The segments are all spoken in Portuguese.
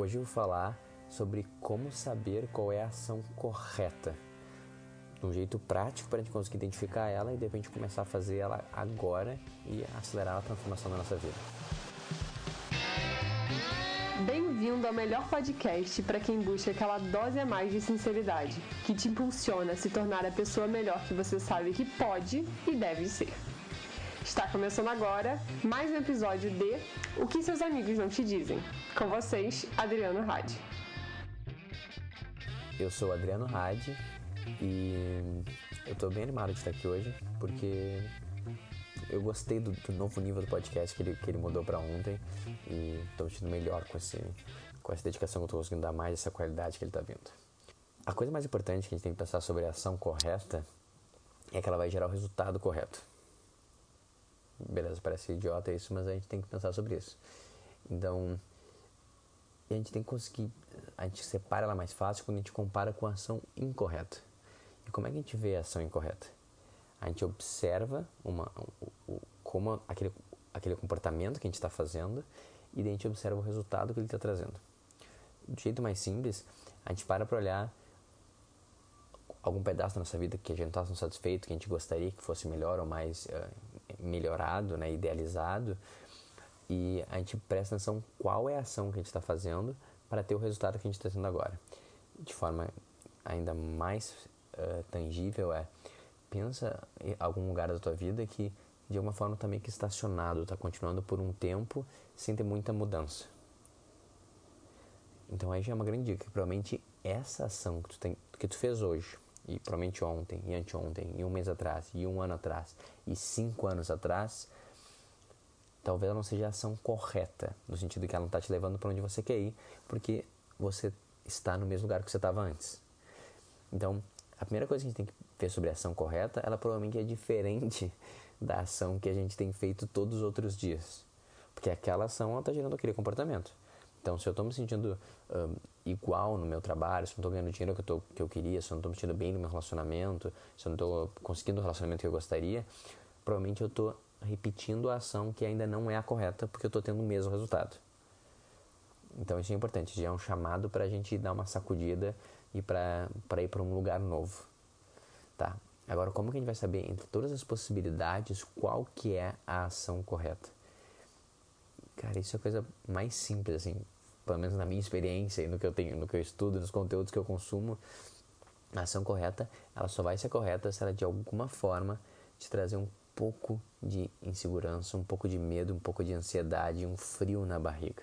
Hoje eu vou falar sobre como saber qual é a ação correta. De um jeito prático para a gente conseguir identificar ela e de repente começar a fazer ela agora e acelerar a transformação da nossa vida. Bem-vindo ao melhor podcast para quem busca aquela dose a mais de sinceridade, que te impulsiona a se tornar a pessoa melhor que você sabe que pode e deve ser. Está começando agora mais um episódio de O que seus amigos não te dizem. Com vocês, Adriano Hadi. Eu sou Adriano Hadi e eu estou bem animado de estar aqui hoje porque eu gostei do, do novo nível do podcast que ele, que ele mudou para ontem e estou me sentindo melhor com, esse, com essa dedicação que eu estou conseguindo dar mais, essa qualidade que ele está vindo. A coisa mais importante que a gente tem que pensar sobre a ação correta é que ela vai gerar o resultado correto beleza, parece idiota isso, mas a gente tem que pensar sobre isso. Então, a gente tem que conseguir, a gente separa ela mais fácil quando a gente compara com a ação incorreta. E como é que a gente vê a ação incorreta? A gente observa uma, como aquele, aquele comportamento que a gente está fazendo e daí a gente observa o resultado que ele está trazendo. Do jeito mais simples, a gente para para olhar algum pedaço da nossa vida que a gente não está satisfeito, que a gente gostaria que fosse melhor ou mais uh, melhorado, né, idealizado, e a gente presta atenção qual é a ação que a gente está fazendo para ter o resultado que a gente está tendo agora. De forma ainda mais uh, tangível é pensa em algum lugar da tua vida que de alguma forma está meio que estacionado, está continuando por um tempo sem ter muita mudança. Então aí já é uma grande dica, que provavelmente essa ação que tu, tem, que tu fez hoje, e provavelmente ontem, e anteontem, e um mês atrás, e um ano atrás, e cinco anos atrás, talvez ela não seja a ação correta, no sentido que ela não está te levando para onde você quer ir, porque você está no mesmo lugar que você estava antes. Então, a primeira coisa que a gente tem que ver sobre a ação correta, ela provavelmente é diferente da ação que a gente tem feito todos os outros dias. Porque aquela ação está gerando aquele comportamento. Então, se eu estou me sentindo um, igual no meu trabalho, se eu não estou ganhando dinheiro que eu, tô, que eu queria, se eu não estou me sentindo bem no meu relacionamento, se eu não estou conseguindo o relacionamento que eu gostaria, provavelmente eu estou repetindo a ação que ainda não é a correta, porque eu estou tendo o mesmo resultado. Então, isso é importante, já é um chamado para a gente dar uma sacudida e para ir para um lugar novo. Tá? Agora, como que a gente vai saber entre todas as possibilidades qual que é a ação correta? Cara, isso é a coisa mais simples, assim, pelo menos na minha experiência e no que eu tenho, no que eu estudo, nos conteúdos que eu consumo. A ação correta, ela só vai ser correta se ela de alguma forma te trazer um pouco de insegurança, um pouco de medo, um pouco de ansiedade, um frio na barriga.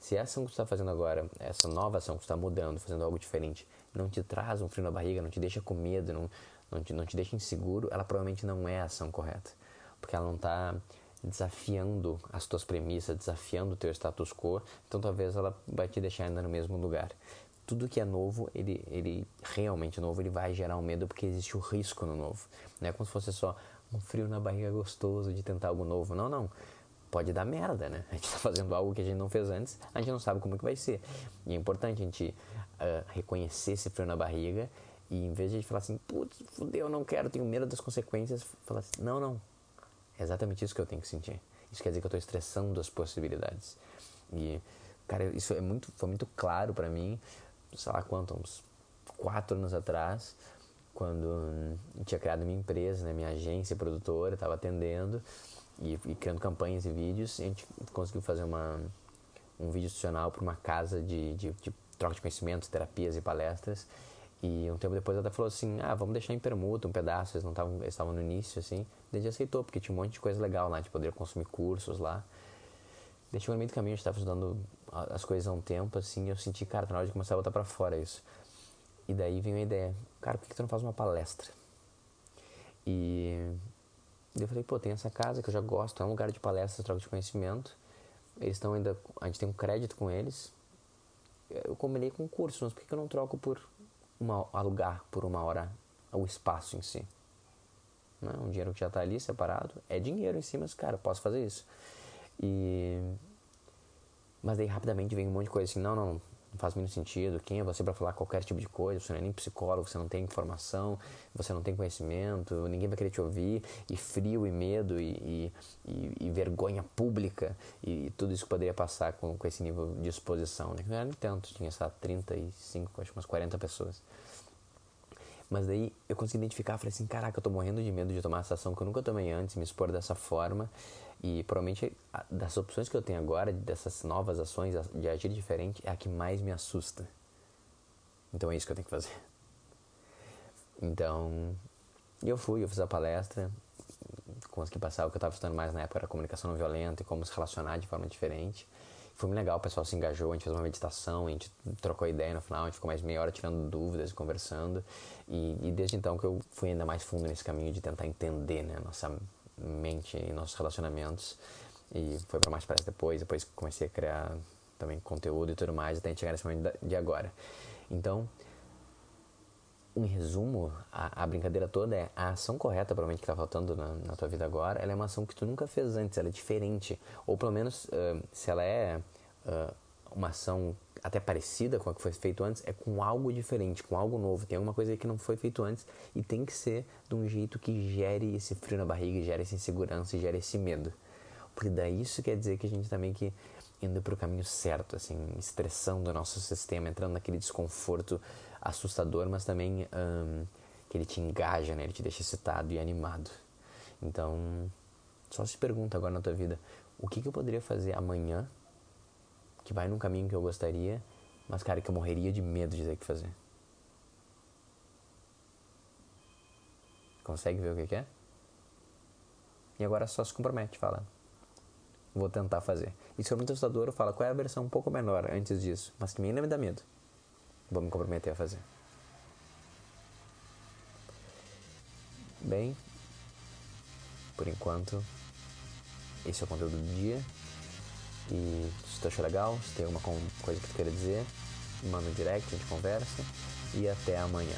Se a ação que você está fazendo agora, essa nova ação que você está mudando, fazendo algo diferente, não te traz um frio na barriga, não te deixa com medo, não, não, te, não te deixa inseguro, ela provavelmente não é a ação correta. Porque ela não está desafiando as tuas premissas, desafiando o teu status quo, então talvez ela vai te deixar ainda no mesmo lugar. Tudo que é novo, ele, ele realmente novo, ele vai gerar um medo porque existe o risco no novo. Não é como se fosse só um frio na barriga gostoso de tentar algo novo. Não, não. Pode dar merda, né? A gente está fazendo algo que a gente não fez antes, a gente não sabe como é que vai ser. E é importante a gente uh, reconhecer esse frio na barriga e em vez de a gente falar assim, putz, fudeu, não quero, tenho medo das consequências, falar assim, não, não, é exatamente isso que eu tenho que sentir. Isso quer dizer que eu estou estressando as possibilidades. E, cara, isso é muito, foi muito claro para mim, sei lá quanto, uns quatro anos atrás, quando eu tinha criado minha empresa, né, minha agência produtora, estava atendendo e, e, criando campanhas e vídeos. E a gente conseguiu fazer uma, um vídeo institucional para uma casa de, de, de troca de conhecimentos, terapias e palestras. E um tempo depois ela até falou assim: ah, vamos deixar em permuta um pedaço, eles não estavam, estavam no início, assim. Daí a aceitou, porque tinha um monte de coisa legal lá, de poder consumir cursos lá. Deixou no meio do caminho, gente estava estudando as coisas há um tempo, assim, eu senti, cara, tá na hora de começar a botar para fora isso. E daí veio a ideia: cara, por que, que tu não faz uma palestra? E daí eu falei: pô, tem essa casa que eu já gosto, é um lugar de palestras, troca de conhecimento. Eles estão ainda, a gente tem um crédito com eles. Eu combinei com cursos, mas por que, que eu não troco por uma, alugar por uma hora o espaço em si. Né? Um dinheiro que já está ali separado é dinheiro em cima, mas cara, posso fazer isso. E mas daí rapidamente vem um monte de coisa assim, não, não, faz muito sentido. Quem é você para falar qualquer tipo de coisa? Você não é nem psicólogo, você não tem informação, você não tem conhecimento, ninguém vai querer te ouvir. E frio, e medo, e, e, e vergonha pública, e, tudo isso poderia passar com, com esse nível de exposição. Né? Não era nem tanto, tinha, só 35, acho umas 40 pessoas. Mas daí eu consegui identificar, falei assim, caraca, eu tô morrendo de medo de tomar essa ação que eu nunca tomei antes, me expor dessa forma. E provavelmente das opções que eu tenho agora, dessas novas ações, de agir diferente, é a que mais me assusta. Então é isso que eu tenho que fazer. Então, eu fui, eu fiz a palestra, consegui passar o que eu estava estudando mais na época era comunicação não violenta e como se relacionar de forma diferente. Foi muito legal, o pessoal se engajou, a gente fez uma meditação, a gente trocou ideia no final, a gente ficou mais meia hora tirando dúvidas, conversando. E, e desde então que eu fui ainda mais fundo nesse caminho de tentar entender né, nossa mente e nossos relacionamentos. E foi para mais pressa depois, depois comecei a criar também conteúdo e tudo mais, até chegar nesse momento de agora. Então, em resumo, a, a, brincadeira toda é a ação correta, provavelmente, que está faltando na, na, tua vida agora, ela é uma ação que tu nunca fez antes, ela é diferente. Ou pelo menos, uh, se ela é uh, uma ação até parecida com a que foi feito antes, é com algo diferente, com algo novo. Tem alguma coisa que não foi feito antes e tem que ser de um jeito que gere esse frio na barriga, gere essa insegurança, gere esse medo. Porque daí isso quer dizer que a gente também que indo para o caminho certo, assim, estressando o nosso sistema, entrando naquele desconforto assustador, mas também um, que ele te engaja, né? Ele te deixa excitado e animado. Então, só se pergunta agora na tua vida, o que, que eu poderia fazer amanhã que vai num caminho que eu gostaria, mas cara, que eu morreria de medo de ter que fazer. Consegue ver o que, que é? E agora só se compromete, fala. Vou tentar fazer. E se for muito assustador, fala qual é a versão um pouco menor antes disso, mas que ainda me dá medo. Vou me comprometer a fazer. Bem, por enquanto, esse é o conteúdo do dia. E se tu achou legal, se tem alguma coisa que tu queira dizer, manda um direct, a gente conversa. E até amanhã.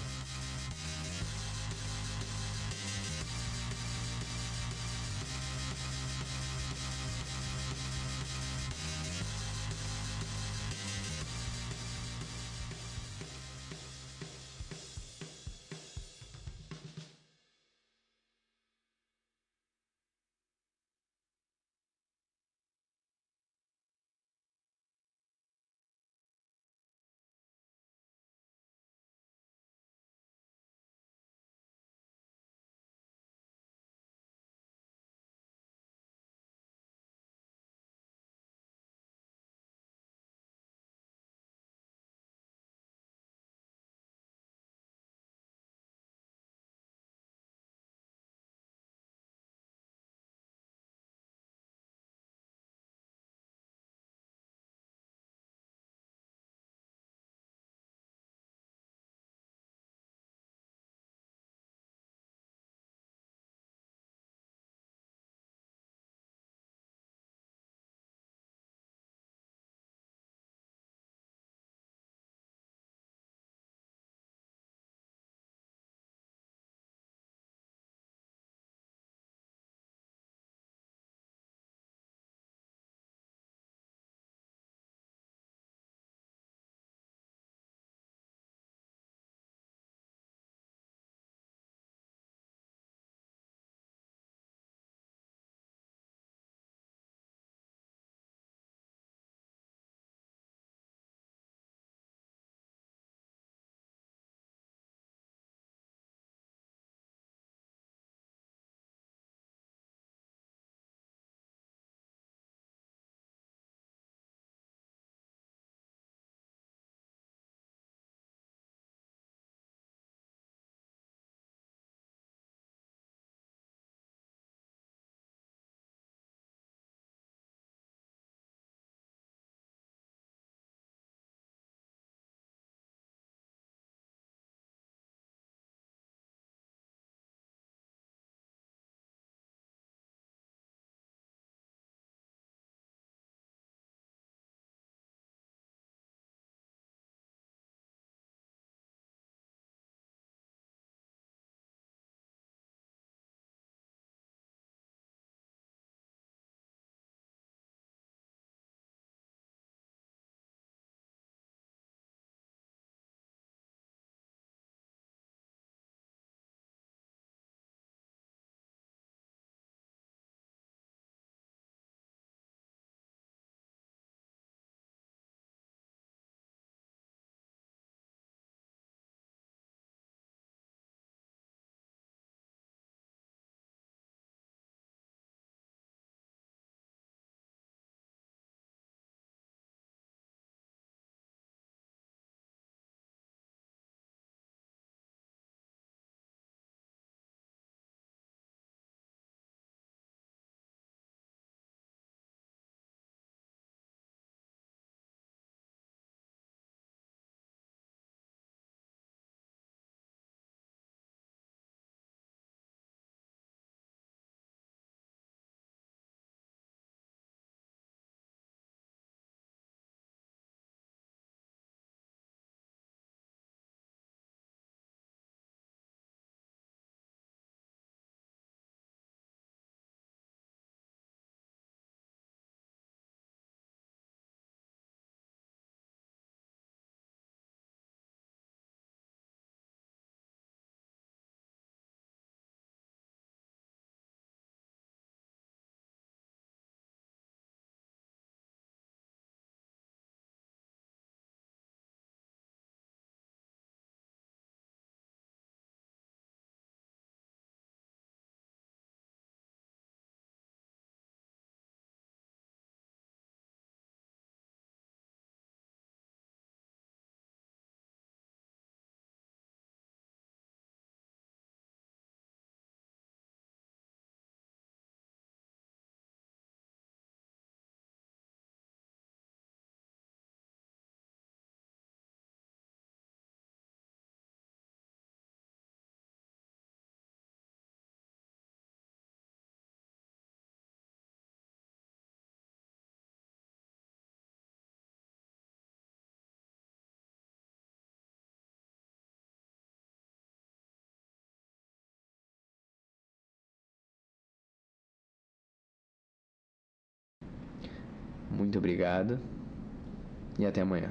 Muito obrigado e até amanhã.